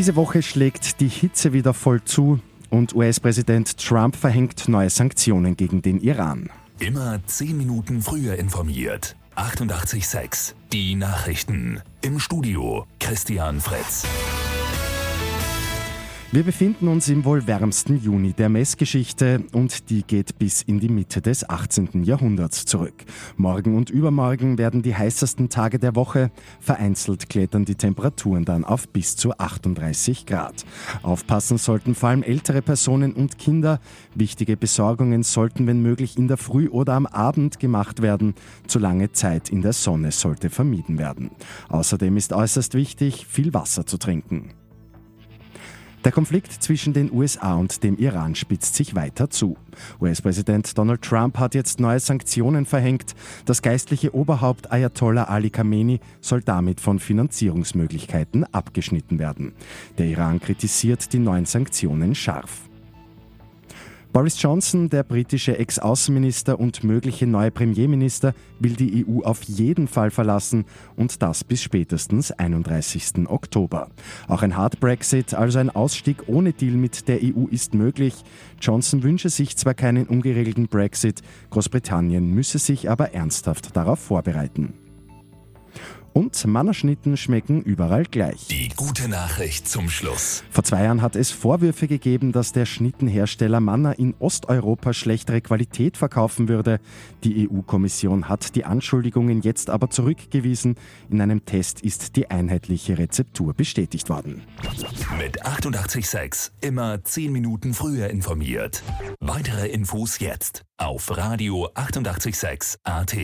Diese Woche schlägt die Hitze wieder voll zu und US-Präsident Trump verhängt neue Sanktionen gegen den Iran. Immer 10 Minuten früher informiert. 88.6 Die Nachrichten. Im Studio Christian Fritz. Wir befinden uns im wohl wärmsten Juni der Messgeschichte und die geht bis in die Mitte des 18. Jahrhunderts zurück. Morgen und übermorgen werden die heißesten Tage der Woche. Vereinzelt klettern die Temperaturen dann auf bis zu 38 Grad. Aufpassen sollten vor allem ältere Personen und Kinder. Wichtige Besorgungen sollten wenn möglich in der Früh oder am Abend gemacht werden. Zu lange Zeit in der Sonne sollte vermieden werden. Außerdem ist äußerst wichtig, viel Wasser zu trinken. Der Konflikt zwischen den USA und dem Iran spitzt sich weiter zu. US-Präsident Donald Trump hat jetzt neue Sanktionen verhängt. Das geistliche Oberhaupt Ayatollah Ali Khamenei soll damit von Finanzierungsmöglichkeiten abgeschnitten werden. Der Iran kritisiert die neuen Sanktionen scharf. Boris Johnson, der britische Ex-Außenminister und mögliche neue Premierminister, will die EU auf jeden Fall verlassen und das bis spätestens 31. Oktober. Auch ein Hard Brexit, also ein Ausstieg ohne Deal mit der EU, ist möglich. Johnson wünsche sich zwar keinen ungeregelten Brexit, Großbritannien müsse sich aber ernsthaft darauf vorbereiten. Und Mannerschnitten schmecken überall gleich. Die gute Nachricht zum Schluss. Vor zwei Jahren hat es Vorwürfe gegeben, dass der Schnittenhersteller Manner in Osteuropa schlechtere Qualität verkaufen würde. Die EU-Kommission hat die Anschuldigungen jetzt aber zurückgewiesen. In einem Test ist die einheitliche Rezeptur bestätigt worden. Mit 886 immer 10 Minuten früher informiert. Weitere Infos jetzt auf Radio 886 AT.